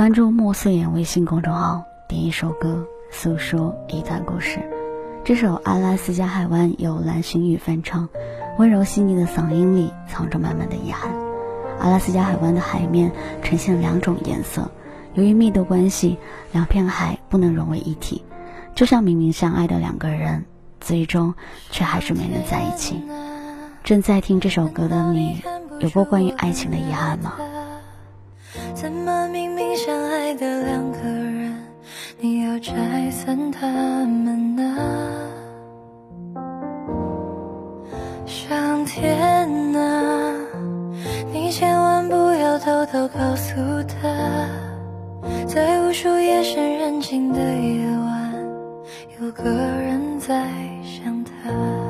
关注莫素颜微信公众号，点一首歌，诉说一段故事。这首《阿拉斯加海湾》由蓝星宇翻唱，温柔细腻的嗓音里藏着满满的遗憾。阿拉斯加海湾的海面呈现两种颜色，由于密度关系，两片海不能融为一体，就像明明相爱的两个人，最终却还是没能在一起。正在听这首歌的你，有过关于爱情的遗憾吗？的两个人，你要拆散他们呢？上天啊，你千万不要偷偷告诉他，在无数夜深人静的夜晚，有个人在想他。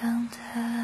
想他。